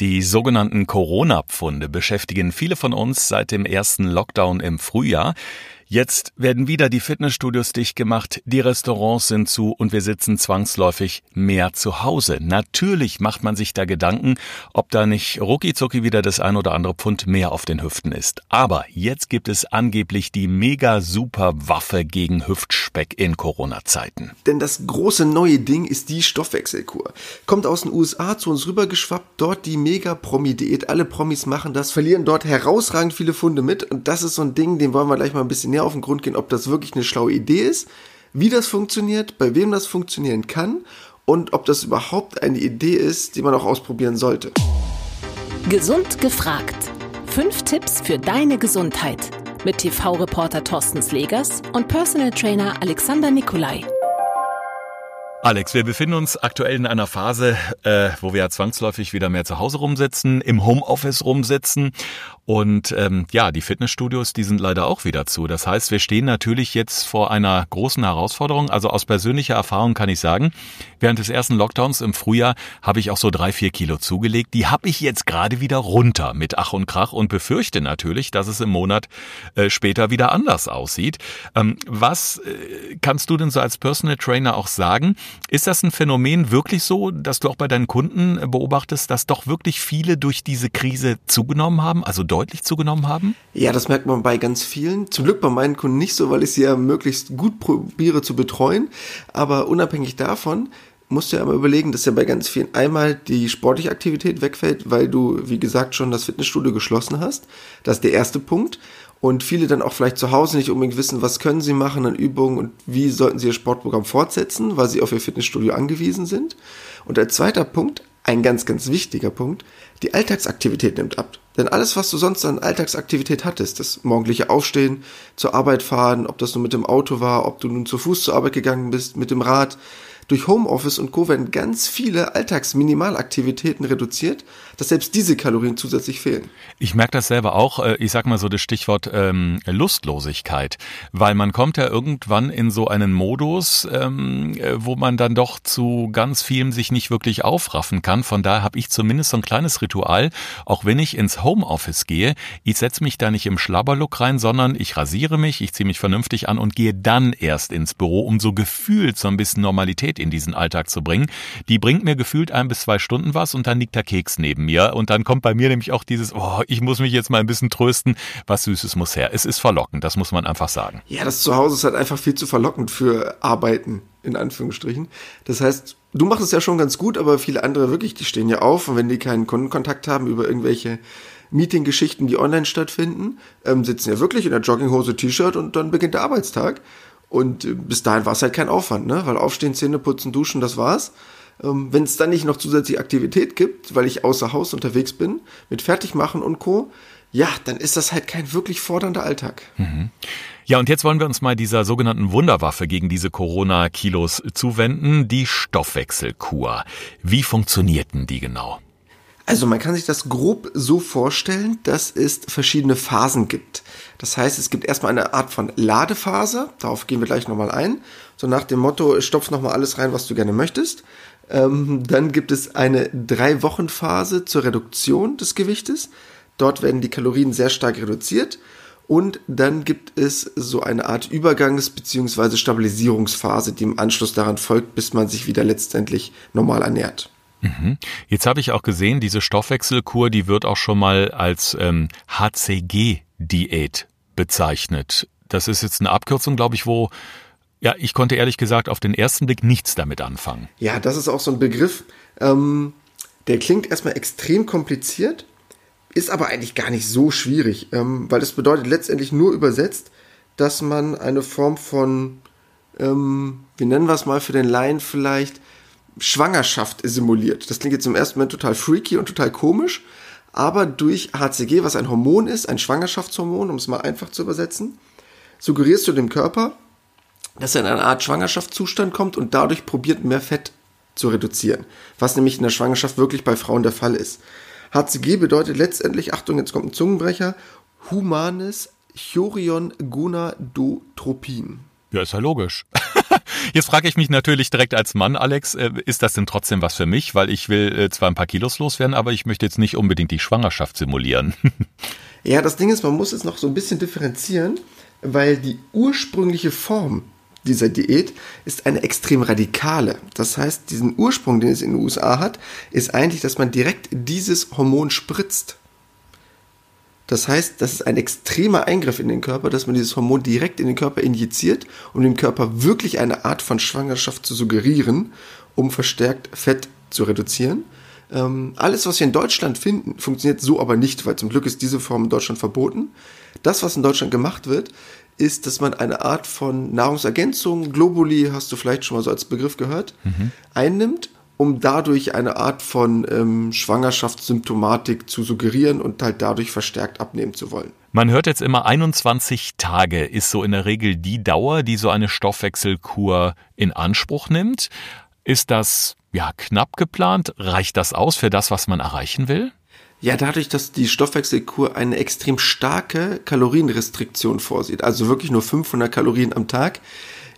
Die sogenannten Corona-Pfunde beschäftigen viele von uns seit dem ersten Lockdown im Frühjahr. Jetzt werden wieder die Fitnessstudios dicht gemacht, die Restaurants sind zu und wir sitzen zwangsläufig mehr zu Hause. Natürlich macht man sich da Gedanken, ob da nicht rucki wieder das ein oder andere Pfund mehr auf den Hüften ist. Aber jetzt gibt es angeblich die mega super Waffe gegen Hüftspeck in Corona-Zeiten. Denn das große neue Ding ist die Stoffwechselkur. Kommt aus den USA zu uns rübergeschwappt, dort die mega Promi-Diät. Alle Promis machen das, verlieren dort herausragend viele Funde mit und das ist so ein Ding, den wollen wir gleich mal ein bisschen näher auf den Grund gehen, ob das wirklich eine schlaue Idee ist, wie das funktioniert, bei wem das funktionieren kann und ob das überhaupt eine Idee ist, die man auch ausprobieren sollte. Gesund gefragt. Fünf Tipps für deine Gesundheit mit TV-Reporter Thorsten Slegers und Personal Trainer Alexander Nikolai. Alex, wir befinden uns aktuell in einer Phase, äh, wo wir ja zwangsläufig wieder mehr zu Hause rumsitzen, im Homeoffice rumsitzen und ähm, ja, die Fitnessstudios, die sind leider auch wieder zu. Das heißt, wir stehen natürlich jetzt vor einer großen Herausforderung. Also aus persönlicher Erfahrung kann ich sagen, während des ersten Lockdowns im Frühjahr habe ich auch so drei, vier Kilo zugelegt. Die habe ich jetzt gerade wieder runter mit Ach und Krach und befürchte natürlich, dass es im Monat äh, später wieder anders aussieht. Ähm, was äh, kannst du denn so als Personal Trainer auch sagen? Ist das ein Phänomen wirklich so, dass du auch bei deinen Kunden beobachtest, dass doch wirklich viele durch diese Krise zugenommen haben? Also deutlich zugenommen haben? Ja, das merkt man bei ganz vielen. Zum Glück bei meinen Kunden nicht so, weil ich sie ja möglichst gut probiere zu betreuen. Aber unabhängig davon musst du ja immer überlegen, dass ja bei ganz vielen einmal die sportliche Aktivität wegfällt, weil du, wie gesagt, schon das Fitnessstudio geschlossen hast. Das ist der erste Punkt. Und viele dann auch vielleicht zu Hause nicht unbedingt wissen, was können sie machen an Übungen und wie sollten sie ihr Sportprogramm fortsetzen, weil sie auf ihr Fitnessstudio angewiesen sind. Und der zweite Punkt, ein ganz, ganz wichtiger Punkt, die Alltagsaktivität nimmt ab. Denn alles, was du sonst an Alltagsaktivität hattest, das morgendliche Aufstehen, zur Arbeit fahren, ob das nun mit dem Auto war, ob du nun zu Fuß zur Arbeit gegangen bist, mit dem Rad, durch Homeoffice und Co. werden ganz viele Alltagsminimalaktivitäten reduziert, dass selbst diese Kalorien zusätzlich fehlen. Ich merke das selber auch, äh, ich sag mal so das Stichwort ähm, Lustlosigkeit, weil man kommt ja irgendwann in so einen Modus, ähm, äh, wo man dann doch zu ganz vielem sich nicht wirklich aufraffen kann. Von daher habe ich zumindest so ein kleines Ritual, auch wenn ich ins Homeoffice gehe, ich setze mich da nicht im Schlabberlook rein, sondern ich rasiere mich, ich ziehe mich vernünftig an und gehe dann erst ins Büro, um so gefühlt so ein bisschen Normalität in diesen Alltag zu bringen. Die bringt mir gefühlt ein bis zwei Stunden was und dann liegt der Keks neben mir und dann kommt bei mir nämlich auch dieses, oh, ich muss mich jetzt mal ein bisschen trösten, was Süßes muss her. Es ist verlockend, das muss man einfach sagen. Ja, das Zuhause ist halt einfach viel zu verlockend für Arbeiten, in Anführungsstrichen. Das heißt, du machst es ja schon ganz gut, aber viele andere wirklich, die stehen ja auf und wenn die keinen Kundenkontakt haben über irgendwelche Meeting-Geschichten, die online stattfinden, ähm, sitzen ja wirklich in der Jogginghose, T-Shirt und dann beginnt der Arbeitstag. Und äh, bis dahin war es halt kein Aufwand, ne? Weil aufstehen, Zähne putzen, duschen, das war's. Ähm, Wenn es dann nicht noch zusätzliche Aktivität gibt, weil ich außer Haus unterwegs bin, mit Fertigmachen und Co., ja, dann ist das halt kein wirklich fordernder Alltag. Mhm. Ja, und jetzt wollen wir uns mal dieser sogenannten Wunderwaffe gegen diese Corona-Kilos zuwenden, die Stoffwechselkur. Wie funktionierten die genau? Also man kann sich das grob so vorstellen, dass es verschiedene Phasen gibt. Das heißt, es gibt erstmal eine Art von Ladephase, darauf gehen wir gleich nochmal ein. So nach dem Motto, stopf nochmal alles rein, was du gerne möchtest. Ähm, dann gibt es eine drei Wochen Phase zur Reduktion des Gewichtes. Dort werden die Kalorien sehr stark reduziert. Und dann gibt es so eine Art Übergangs- bzw. Stabilisierungsphase, die im Anschluss daran folgt, bis man sich wieder letztendlich normal ernährt. Mhm. Jetzt habe ich auch gesehen, diese Stoffwechselkur, die wird auch schon mal als ähm, HCG-Diät bezeichnet. Das ist jetzt eine Abkürzung, glaube ich, wo ja, ich konnte ehrlich gesagt auf den ersten Blick nichts damit anfangen. Ja, das ist auch so ein Begriff, ähm, der klingt erstmal extrem kompliziert, ist aber eigentlich gar nicht so schwierig, ähm, weil es bedeutet letztendlich nur übersetzt, dass man eine Form von, ähm, wie nennen wir es mal für den Laien vielleicht, Schwangerschaft simuliert. Das klingt jetzt im ersten Moment total freaky und total komisch, aber durch HCG, was ein Hormon ist, ein Schwangerschaftshormon, um es mal einfach zu übersetzen, suggerierst du dem Körper, dass er in eine Art Schwangerschaftszustand kommt und dadurch probiert, mehr Fett zu reduzieren, was nämlich in der Schwangerschaft wirklich bei Frauen der Fall ist. HCG bedeutet letztendlich, Achtung, jetzt kommt ein Zungenbrecher, humanes Chorion Gonadotropin. Ja, ist ja logisch. Jetzt frage ich mich natürlich direkt als Mann, Alex, äh, ist das denn trotzdem was für mich? Weil ich will äh, zwar ein paar Kilos loswerden, aber ich möchte jetzt nicht unbedingt die Schwangerschaft simulieren. Ja, das Ding ist, man muss es noch so ein bisschen differenzieren, weil die ursprüngliche Form dieser Diät ist eine extrem radikale. Das heißt, diesen Ursprung, den es in den USA hat, ist eigentlich, dass man direkt dieses Hormon spritzt. Das heißt, das ist ein extremer Eingriff in den Körper, dass man dieses Hormon direkt in den Körper injiziert, um dem Körper wirklich eine Art von Schwangerschaft zu suggerieren, um verstärkt Fett zu reduzieren. Ähm, alles, was wir in Deutschland finden, funktioniert so aber nicht, weil zum Glück ist diese Form in Deutschland verboten. Das, was in Deutschland gemacht wird, ist, dass man eine Art von Nahrungsergänzung, Globuli, hast du vielleicht schon mal so als Begriff gehört, mhm. einnimmt um dadurch eine Art von ähm, Schwangerschaftssymptomatik zu suggerieren und halt dadurch verstärkt abnehmen zu wollen. Man hört jetzt immer 21 Tage ist so in der Regel die Dauer, die so eine Stoffwechselkur in Anspruch nimmt. Ist das ja knapp geplant? Reicht das aus für das, was man erreichen will? Ja, dadurch, dass die Stoffwechselkur eine extrem starke Kalorienrestriktion vorsieht, also wirklich nur 500 Kalorien am Tag,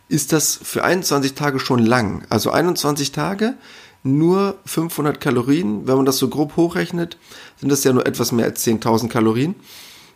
ist das für 21 Tage schon lang. Also 21 Tage nur 500 Kalorien. Wenn man das so grob hochrechnet, sind das ja nur etwas mehr als 10.000 Kalorien.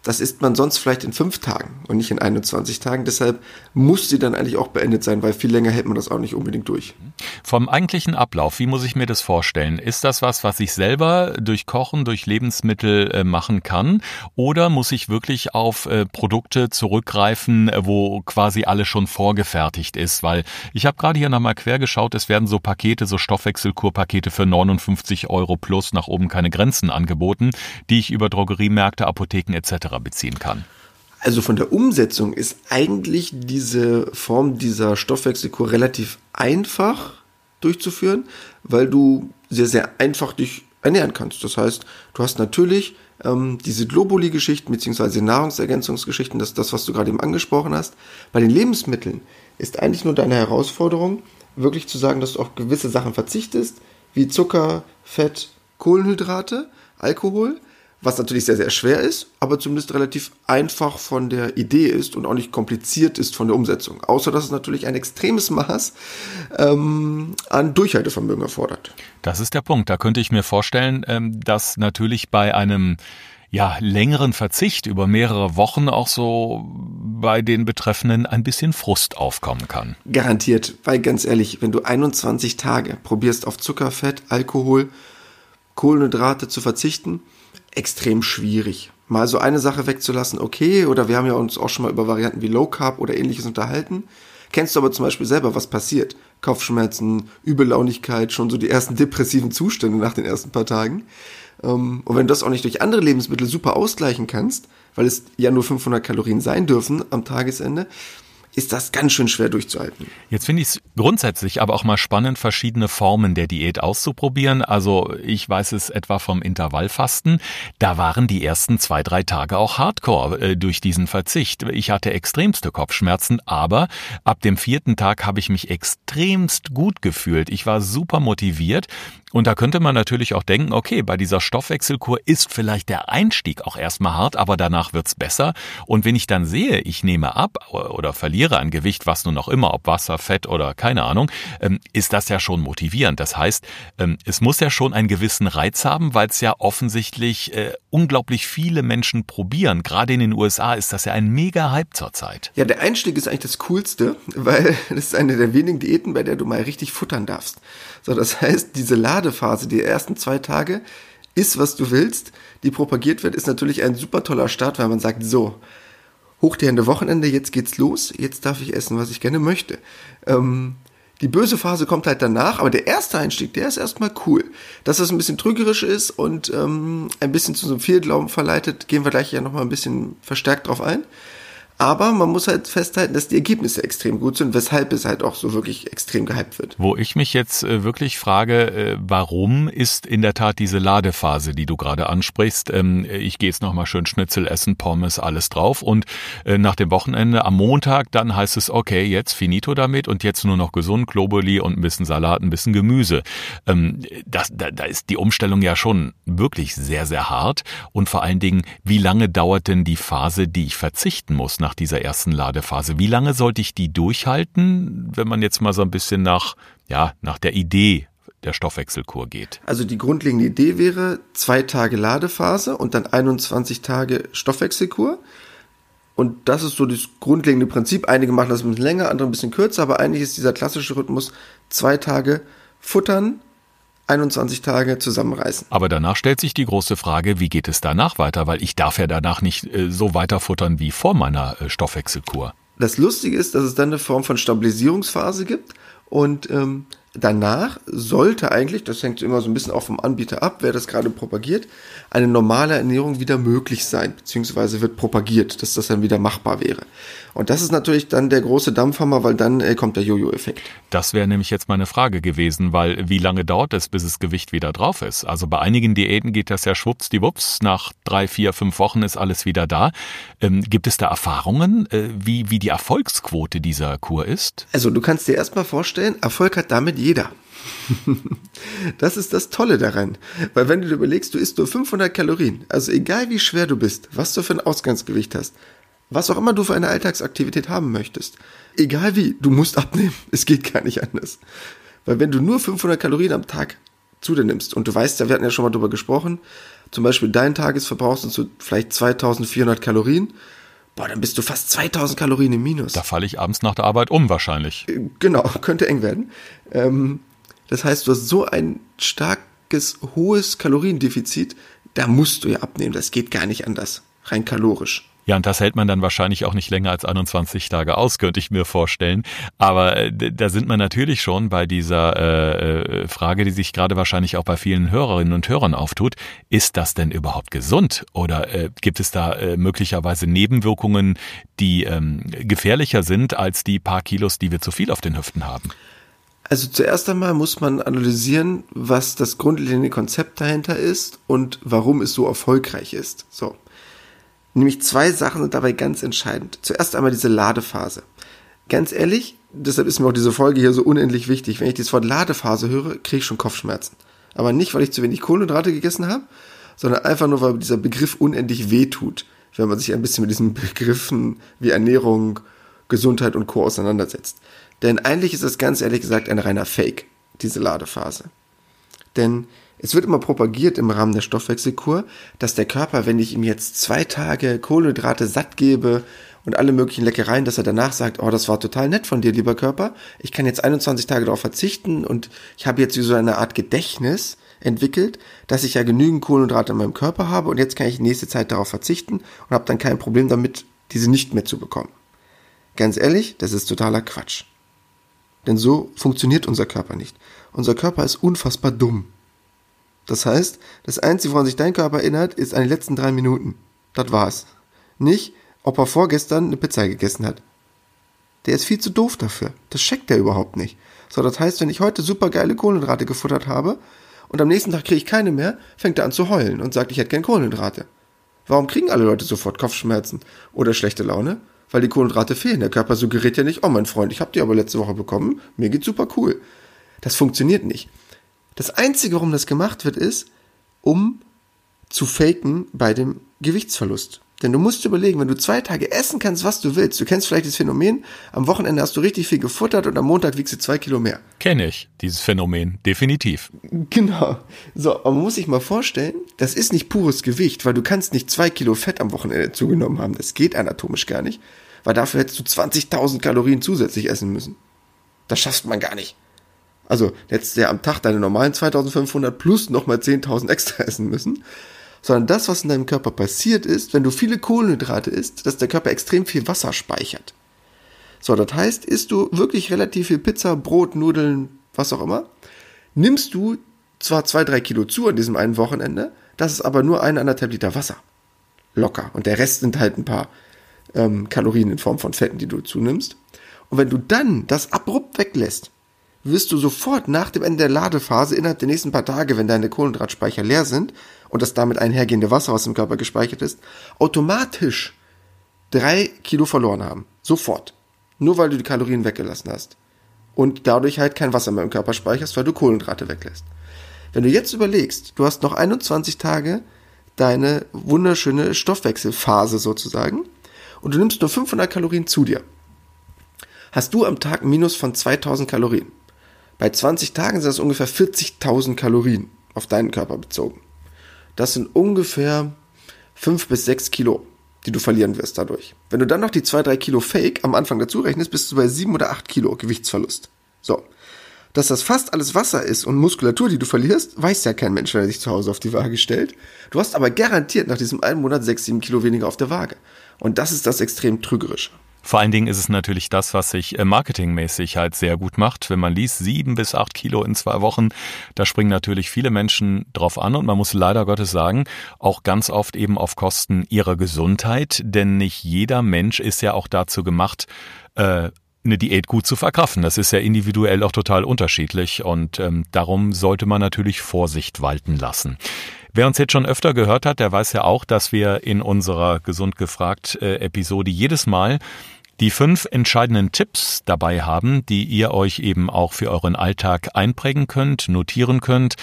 Das isst man sonst vielleicht in fünf Tagen und nicht in 21 Tagen. Deshalb muss sie dann eigentlich auch beendet sein, weil viel länger hält man das auch nicht unbedingt durch. Vom eigentlichen Ablauf, wie muss ich mir das vorstellen? Ist das was, was ich selber durch Kochen, durch Lebensmittel äh, machen kann? Oder muss ich wirklich auf äh, Produkte zurückgreifen, äh, wo quasi alles schon vorgefertigt ist? Weil ich habe gerade hier nochmal quer geschaut, es werden so Pakete, so Stoffwechselkurpakete für 59 Euro plus nach oben keine Grenzen angeboten, die ich über Drogeriemärkte, Apotheken etc beziehen kann? Also von der Umsetzung ist eigentlich diese Form dieser Stoffwechselkur relativ einfach durchzuführen, weil du sehr, sehr einfach dich ernähren kannst. Das heißt, du hast natürlich ähm, diese Globuli-Geschichten beziehungsweise Nahrungsergänzungsgeschichten, das ist das, was du gerade eben angesprochen hast. Bei den Lebensmitteln ist eigentlich nur deine Herausforderung, wirklich zu sagen, dass du auf gewisse Sachen verzichtest, wie Zucker, Fett, Kohlenhydrate, Alkohol, was natürlich sehr, sehr schwer ist, aber zumindest relativ einfach von der Idee ist und auch nicht kompliziert ist von der Umsetzung. Außer dass es natürlich ein extremes Maß ähm, an Durchhaltevermögen erfordert. Das ist der Punkt. Da könnte ich mir vorstellen, ähm, dass natürlich bei einem ja, längeren Verzicht über mehrere Wochen auch so bei den Betreffenden ein bisschen Frust aufkommen kann. Garantiert, weil ganz ehrlich, wenn du 21 Tage probierst auf Zucker, Fett, Alkohol, Kohlenhydrate zu verzichten, extrem schwierig. Mal so eine Sache wegzulassen, okay, oder wir haben ja uns auch schon mal über Varianten wie Low Carb oder ähnliches unterhalten. Kennst du aber zum Beispiel selber, was passiert? Kopfschmerzen, Übellaunigkeit, schon so die ersten depressiven Zustände nach den ersten paar Tagen. Ähm, und wenn du das auch nicht durch andere Lebensmittel super ausgleichen kannst, weil es ja nur 500 Kalorien sein dürfen am Tagesende, ist das ganz schön schwer durchzuhalten. Jetzt finde ich es grundsätzlich aber auch mal spannend, verschiedene Formen der Diät auszuprobieren. Also ich weiß es etwa vom Intervallfasten. Da waren die ersten zwei, drei Tage auch hardcore äh, durch diesen Verzicht. Ich hatte extremste Kopfschmerzen, aber ab dem vierten Tag habe ich mich extremst gut gefühlt. Ich war super motiviert und da könnte man natürlich auch denken, okay, bei dieser Stoffwechselkur ist vielleicht der Einstieg auch erstmal hart, aber danach wird's besser. Und wenn ich dann sehe, ich nehme ab oder verliere an Gewicht, was nun auch immer, ob Wasser, Fett oder keine Ahnung, ähm, ist das ja schon motivierend. Das heißt, ähm, es muss ja schon einen gewissen Reiz haben, weil es ja offensichtlich äh, unglaublich viele Menschen probieren. Gerade in den USA ist das ja ein mega Hype zurzeit. Ja, der Einstieg ist eigentlich das Coolste, weil das ist eine der wenigen Diäten, bei der du mal richtig futtern darfst. So, das heißt, diese Ladephase, die ersten zwei Tage, ist, was du willst, die propagiert wird, ist natürlich ein super toller Start, weil man sagt, so, hoch die Hände Wochenende, jetzt geht's los, jetzt darf ich essen, was ich gerne möchte. Ähm, die böse Phase kommt halt danach, aber der erste Einstieg, der ist erstmal cool. Dass das ein bisschen trügerisch ist und ähm, ein bisschen zu so einem Fehlglauben verleitet, gehen wir gleich ja nochmal ein bisschen verstärkt drauf ein. Aber man muss halt festhalten, dass die Ergebnisse extrem gut sind, weshalb es halt auch so wirklich extrem gehypt wird. Wo ich mich jetzt äh, wirklich frage, äh, warum ist in der Tat diese Ladephase, die du gerade ansprichst, ähm, ich gehe jetzt nochmal schön Schnitzel essen, Pommes, alles drauf und äh, nach dem Wochenende am Montag dann heißt es, okay, jetzt finito damit und jetzt nur noch gesund, Globuli und ein bisschen Salat, ein bisschen Gemüse. Ähm, das, da, da ist die Umstellung ja schon wirklich sehr, sehr hart und vor allen Dingen, wie lange dauert denn die Phase, die ich verzichten muss? Nach dieser ersten Ladephase. Wie lange sollte ich die durchhalten, wenn man jetzt mal so ein bisschen nach, ja, nach der Idee der Stoffwechselkur geht? Also die grundlegende Idee wäre zwei Tage Ladephase und dann 21 Tage Stoffwechselkur. Und das ist so das grundlegende Prinzip. Einige machen das ein bisschen länger, andere ein bisschen kürzer, aber eigentlich ist dieser klassische Rhythmus zwei Tage futtern, 21 Tage zusammenreißen. Aber danach stellt sich die große Frage, wie geht es danach weiter? Weil ich darf ja danach nicht äh, so weiter futtern wie vor meiner äh, Stoffwechselkur. Das Lustige ist, dass es dann eine Form von Stabilisierungsphase gibt und ähm, danach sollte eigentlich, das hängt immer so ein bisschen auch vom Anbieter ab, wer das gerade propagiert, eine normale Ernährung wieder möglich sein, beziehungsweise wird propagiert, dass das dann wieder machbar wäre. Und das ist natürlich dann der große Dampfhammer, weil dann äh, kommt der Jojo-Effekt. Das wäre nämlich jetzt meine Frage gewesen, weil wie lange dauert es, bis das Gewicht wieder drauf ist? Also bei einigen Diäten geht das ja schwuppsdiwupps, nach drei, vier, fünf Wochen ist alles wieder da. Ähm, gibt es da Erfahrungen, äh, wie, wie die Erfolgsquote dieser Kur ist? Also du kannst dir erstmal vorstellen, Erfolg hat damit jeder. das ist das Tolle daran. Weil wenn du dir überlegst, du isst nur 500 Kalorien, also egal wie schwer du bist, was du für ein Ausgangsgewicht hast, was auch immer du für eine Alltagsaktivität haben möchtest, egal wie, du musst abnehmen. Es geht gar nicht anders. Weil wenn du nur 500 Kalorien am Tag zu dir nimmst und du weißt ja, wir hatten ja schon mal drüber gesprochen, zum Beispiel dein Tagesverbrauch sind so vielleicht 2400 Kalorien, boah, dann bist du fast 2000 Kalorien im Minus. Da falle ich abends nach der Arbeit um wahrscheinlich. Genau, könnte eng werden. Ähm, das heißt, du hast so ein starkes, hohes Kaloriendefizit, da musst du ja abnehmen. Das geht gar nicht anders. Rein kalorisch. Ja, und das hält man dann wahrscheinlich auch nicht länger als 21 Tage aus, könnte ich mir vorstellen. Aber äh, da sind wir natürlich schon bei dieser äh, äh, Frage, die sich gerade wahrscheinlich auch bei vielen Hörerinnen und Hörern auftut. Ist das denn überhaupt gesund? Oder äh, gibt es da äh, möglicherweise Nebenwirkungen, die ähm, gefährlicher sind als die paar Kilos, die wir zu viel auf den Hüften haben? Also zuerst einmal muss man analysieren, was das grundlegende Konzept dahinter ist und warum es so erfolgreich ist. So. Nämlich zwei Sachen sind dabei ganz entscheidend. Zuerst einmal diese Ladephase. Ganz ehrlich, deshalb ist mir auch diese Folge hier so unendlich wichtig. Wenn ich das Wort Ladephase höre, kriege ich schon Kopfschmerzen. Aber nicht, weil ich zu wenig Kohlenhydrate gegessen habe, sondern einfach nur, weil dieser Begriff unendlich wehtut, wenn man sich ein bisschen mit diesen Begriffen wie Ernährung, Gesundheit und Co. auseinandersetzt. Denn eigentlich ist es ganz ehrlich gesagt ein reiner Fake, diese Ladephase. Denn es wird immer propagiert im Rahmen der Stoffwechselkur, dass der Körper, wenn ich ihm jetzt zwei Tage Kohlenhydrate satt gebe und alle möglichen Leckereien, dass er danach sagt, oh, das war total nett von dir, lieber Körper. Ich kann jetzt 21 Tage darauf verzichten und ich habe jetzt so eine Art Gedächtnis entwickelt, dass ich ja genügend Kohlenhydrate in meinem Körper habe und jetzt kann ich nächste Zeit darauf verzichten und habe dann kein Problem damit, diese nicht mehr zu bekommen. Ganz ehrlich, das ist totaler Quatsch. Denn so funktioniert unser Körper nicht. Unser Körper ist unfassbar dumm. Das heißt, das Einzige, woran sich dein Körper erinnert, ist an die letzten drei Minuten. Das war's. Nicht, ob er vorgestern eine Pizza gegessen hat. Der ist viel zu doof dafür. Das checkt er überhaupt nicht. So, das heißt, wenn ich heute super geile Kohlenhydrate gefuttert habe und am nächsten Tag kriege ich keine mehr, fängt er an zu heulen und sagt, ich hätte gern Kohlenhydrate. Warum kriegen alle Leute sofort Kopfschmerzen oder schlechte Laune? weil die Kohlenhydrate fehlen. Der Körper suggeriert ja nicht, oh mein Freund, ich habe die aber letzte Woche bekommen, mir geht's super cool. Das funktioniert nicht. Das Einzige, warum das gemacht wird, ist, um zu faken bei dem Gewichtsverlust. Denn du musst überlegen, wenn du zwei Tage essen kannst, was du willst. Du kennst vielleicht das Phänomen, am Wochenende hast du richtig viel gefuttert und am Montag wiegst du zwei Kilo mehr. Kenne ich, dieses Phänomen, definitiv. Genau. So, aber man muss sich mal vorstellen, das ist nicht pures Gewicht, weil du kannst nicht zwei Kilo Fett am Wochenende zugenommen haben. Das geht anatomisch gar nicht. Weil dafür hättest du 20.000 Kalorien zusätzlich essen müssen. Das schafft man gar nicht. Also, hättest du ja am Tag deine normalen 2500 plus nochmal 10.000 extra essen müssen sondern das, was in deinem Körper passiert ist, wenn du viele Kohlenhydrate isst, dass der Körper extrem viel Wasser speichert. So, das heißt, isst du wirklich relativ viel Pizza, Brot, Nudeln, was auch immer, nimmst du zwar zwei, drei Kilo zu an diesem einen Wochenende, das ist aber nur ein, anderthalb Liter Wasser. Locker. Und der Rest sind halt ein paar ähm, Kalorien in Form von Fetten, die du zunimmst. Und wenn du dann das abrupt weglässt, wirst du sofort nach dem Ende der Ladephase innerhalb der nächsten paar Tage, wenn deine Kohlenhydratspeicher leer sind und das damit einhergehende Wasser, was im Körper gespeichert ist, automatisch drei Kilo verloren haben. Sofort. Nur weil du die Kalorien weggelassen hast. Und dadurch halt kein Wasser mehr im Körper speicherst, weil du Kohlenhydrate weglässt. Wenn du jetzt überlegst, du hast noch 21 Tage deine wunderschöne Stoffwechselphase sozusagen und du nimmst nur 500 Kalorien zu dir, hast du am Tag Minus von 2000 Kalorien. Bei 20 Tagen sind das ungefähr 40.000 Kalorien auf deinen Körper bezogen. Das sind ungefähr 5 bis 6 Kilo, die du verlieren wirst dadurch. Wenn du dann noch die 2-3 Kilo Fake am Anfang dazu rechnest, bist du bei 7 oder 8 Kilo Gewichtsverlust. So. Dass das fast alles Wasser ist und Muskulatur, die du verlierst, weiß ja kein Mensch, wenn er sich zu Hause auf die Waage stellt. Du hast aber garantiert nach diesem einen Monat 6, 7 Kilo weniger auf der Waage. Und das ist das extrem trügerische. Vor allen Dingen ist es natürlich das, was sich äh, marketingmäßig halt sehr gut macht. Wenn man liest, sieben bis acht Kilo in zwei Wochen, da springen natürlich viele Menschen drauf an und man muss leider Gottes sagen, auch ganz oft eben auf Kosten ihrer Gesundheit, denn nicht jeder Mensch ist ja auch dazu gemacht, äh, eine Diät gut zu verkraften. Das ist ja individuell auch total unterschiedlich und ähm, darum sollte man natürlich Vorsicht walten lassen. Wer uns jetzt schon öfter gehört hat, der weiß ja auch, dass wir in unserer Gesund gefragt äh, Episode jedes Mal die fünf entscheidenden Tipps dabei haben, die ihr euch eben auch für euren Alltag einprägen könnt, notieren könnt.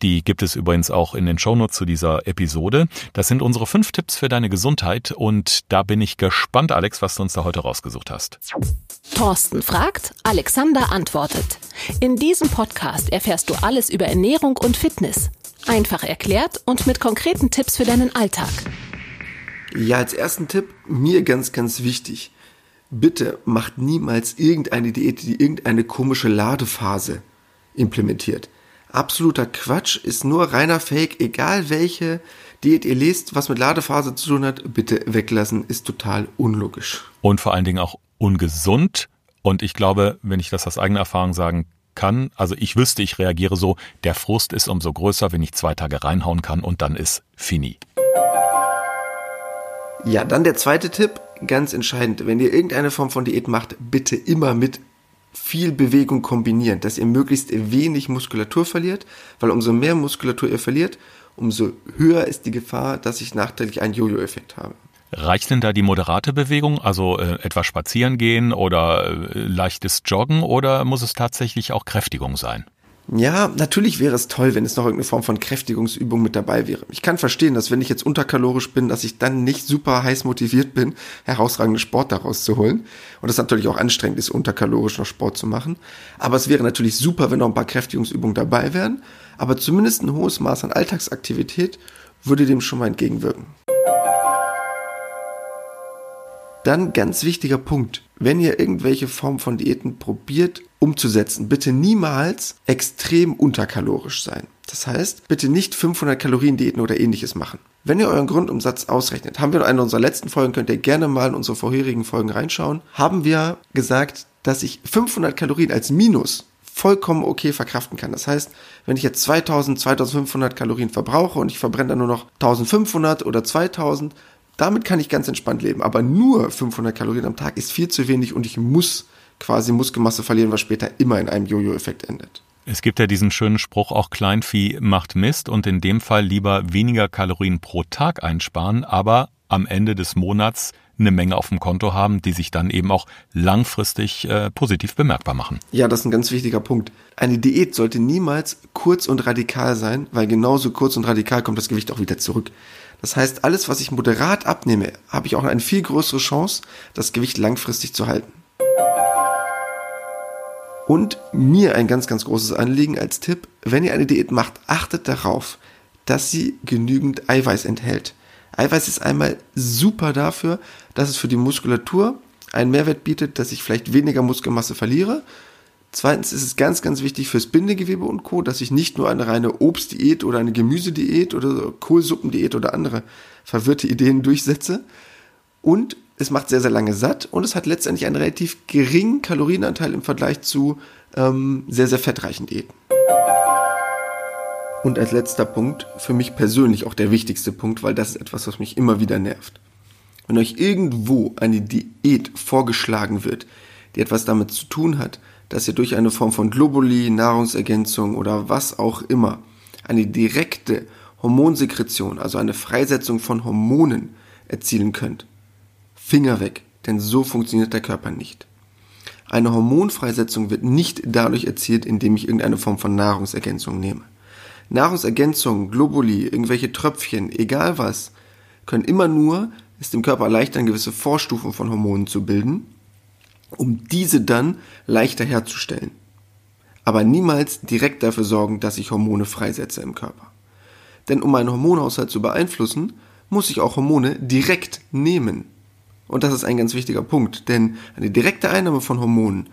Die gibt es übrigens auch in den Shownotes zu dieser Episode. Das sind unsere fünf Tipps für deine Gesundheit und da bin ich gespannt, Alex, was du uns da heute rausgesucht hast. Thorsten fragt, Alexander antwortet. In diesem Podcast erfährst du alles über Ernährung und Fitness. Einfach erklärt und mit konkreten Tipps für deinen Alltag. Ja, als ersten Tipp, mir ganz, ganz wichtig bitte macht niemals irgendeine Diät, die irgendeine komische Ladephase implementiert. Absoluter Quatsch, ist nur reiner Fake, egal welche Diät ihr lest, was mit Ladephase zu tun hat, bitte weglassen, ist total unlogisch. Und vor allen Dingen auch ungesund. Und ich glaube, wenn ich das aus eigener Erfahrung sagen kann, also ich wüsste, ich reagiere so, der Frust ist umso größer, wenn ich zwei Tage reinhauen kann und dann ist fini. Ja, dann der zweite Tipp, ganz entscheidend. Wenn ihr irgendeine Form von Diät macht, bitte immer mit viel Bewegung kombinieren, dass ihr möglichst wenig Muskulatur verliert, weil umso mehr Muskulatur ihr verliert, umso höher ist die Gefahr, dass ich nachträglich einen Jojo-Effekt habe. Reicht denn da die moderate Bewegung, also äh, etwa spazieren gehen oder äh, leichtes Joggen oder muss es tatsächlich auch Kräftigung sein? Ja, natürlich wäre es toll, wenn es noch irgendeine Form von Kräftigungsübung mit dabei wäre. Ich kann verstehen, dass wenn ich jetzt unterkalorisch bin, dass ich dann nicht super heiß motiviert bin, herausragende Sport daraus zu holen. Und es natürlich auch anstrengend ist, unterkalorisch noch Sport zu machen. Aber es wäre natürlich super, wenn noch ein paar Kräftigungsübungen dabei wären. Aber zumindest ein hohes Maß an Alltagsaktivität würde dem schon mal entgegenwirken. Dann ganz wichtiger Punkt. Wenn ihr irgendwelche Form von Diäten probiert umzusetzen, bitte niemals extrem unterkalorisch sein. Das heißt, bitte nicht 500 Kalorien Diäten oder ähnliches machen. Wenn ihr euren Grundumsatz ausrechnet, haben wir in einer unserer letzten Folgen, könnt ihr gerne mal in unsere vorherigen Folgen reinschauen, haben wir gesagt, dass ich 500 Kalorien als Minus vollkommen okay verkraften kann. Das heißt, wenn ich jetzt 2000, 2500 Kalorien verbrauche und ich verbrenne dann nur noch 1500 oder 2000, damit kann ich ganz entspannt leben. Aber nur 500 Kalorien am Tag ist viel zu wenig und ich muss quasi Muskelmasse verlieren, was später immer in einem Jojo-Effekt endet. Es gibt ja diesen schönen Spruch, auch Kleinvieh macht Mist und in dem Fall lieber weniger Kalorien pro Tag einsparen, aber am Ende des Monats eine Menge auf dem Konto haben, die sich dann eben auch langfristig äh, positiv bemerkbar machen. Ja, das ist ein ganz wichtiger Punkt. Eine Diät sollte niemals kurz und radikal sein, weil genauso kurz und radikal kommt das Gewicht auch wieder zurück. Das heißt, alles, was ich moderat abnehme, habe ich auch eine viel größere Chance, das Gewicht langfristig zu halten. Und mir ein ganz, ganz großes Anliegen als Tipp, wenn ihr eine Diät macht, achtet darauf, dass sie genügend Eiweiß enthält. Eiweiß ist einmal super dafür, dass es für die Muskulatur einen Mehrwert bietet, dass ich vielleicht weniger Muskelmasse verliere Zweitens ist es ganz, ganz wichtig fürs Bindegewebe und Co., dass ich nicht nur eine reine Obstdiät oder eine Gemüsediät oder Kohlsuppendiät oder andere verwirrte Ideen durchsetze. Und es macht sehr, sehr lange satt und es hat letztendlich einen relativ geringen Kalorienanteil im Vergleich zu ähm, sehr, sehr fettreichen Diäten. Und als letzter Punkt, für mich persönlich auch der wichtigste Punkt, weil das ist etwas, was mich immer wieder nervt. Wenn euch irgendwo eine Diät vorgeschlagen wird, die etwas damit zu tun hat, dass ihr durch eine Form von Globuli, Nahrungsergänzung oder was auch immer eine direkte Hormonsekretion, also eine Freisetzung von Hormonen erzielen könnt. Finger weg, denn so funktioniert der Körper nicht. Eine Hormonfreisetzung wird nicht dadurch erzielt, indem ich irgendeine Form von Nahrungsergänzung nehme. Nahrungsergänzung, Globuli, irgendwelche Tröpfchen, egal was, können immer nur es dem Körper erleichtern, gewisse Vorstufen von Hormonen zu bilden, um diese dann leichter herzustellen. Aber niemals direkt dafür sorgen, dass ich Hormone freisetze im Körper. Denn um meinen Hormonhaushalt zu beeinflussen, muss ich auch Hormone direkt nehmen. Und das ist ein ganz wichtiger Punkt, denn eine direkte Einnahme von Hormonen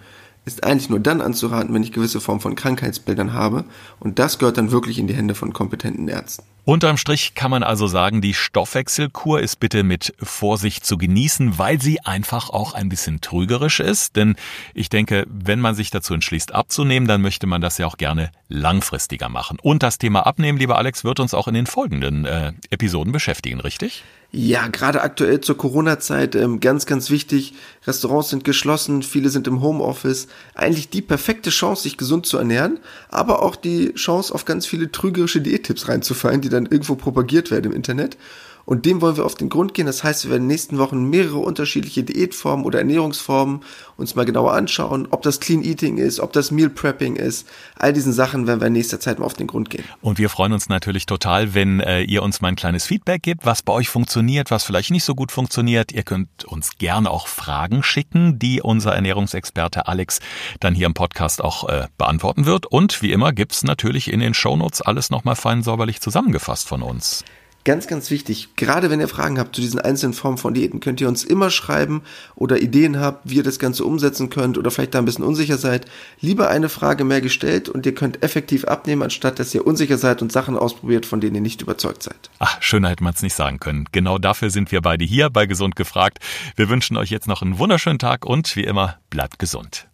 ist eigentlich nur dann anzuraten, wenn ich gewisse Form von Krankheitsbildern habe. Und das gehört dann wirklich in die Hände von kompetenten Ärzten. Unterm Strich kann man also sagen, die Stoffwechselkur ist bitte mit Vorsicht zu genießen, weil sie einfach auch ein bisschen trügerisch ist. Denn ich denke, wenn man sich dazu entschließt abzunehmen, dann möchte man das ja auch gerne langfristiger machen. Und das Thema Abnehmen, lieber Alex, wird uns auch in den folgenden äh, Episoden beschäftigen, richtig? Ja, gerade aktuell zur Corona-Zeit ähm, ganz, ganz wichtig. Restaurants sind geschlossen, viele sind im Homeoffice. Eigentlich die perfekte Chance, sich gesund zu ernähren, aber auch die Chance, auf ganz viele trügerische Diättipps reinzufallen, die dann irgendwo propagiert werden im Internet. Und dem wollen wir auf den Grund gehen. Das heißt, wir werden in den nächsten Wochen mehrere unterschiedliche Diätformen oder Ernährungsformen uns mal genauer anschauen, ob das Clean Eating ist, ob das Meal Prepping ist. All diesen Sachen werden wir in nächster Zeit mal auf den Grund gehen. Und wir freuen uns natürlich total, wenn äh, ihr uns mal ein kleines Feedback gebt, was bei euch funktioniert, was vielleicht nicht so gut funktioniert. Ihr könnt uns gerne auch Fragen schicken, die unser Ernährungsexperte Alex dann hier im Podcast auch äh, beantworten wird. Und wie immer gibt's natürlich in den Shownotes alles nochmal fein säuberlich zusammengefasst von uns. Ganz, ganz wichtig, gerade wenn ihr Fragen habt zu diesen einzelnen Formen von Diäten, könnt ihr uns immer schreiben oder Ideen habt, wie ihr das Ganze umsetzen könnt oder vielleicht da ein bisschen unsicher seid. Lieber eine Frage mehr gestellt und ihr könnt effektiv abnehmen, anstatt dass ihr unsicher seid und Sachen ausprobiert, von denen ihr nicht überzeugt seid. Ach, schöner hätte man es nicht sagen können. Genau dafür sind wir beide hier bei Gesund gefragt. Wir wünschen euch jetzt noch einen wunderschönen Tag und wie immer, bleibt gesund.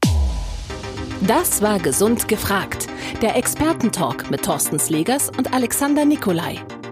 Das war Gesund gefragt. Der Expertentalk mit Thorsten Slegers und Alexander Nikolai.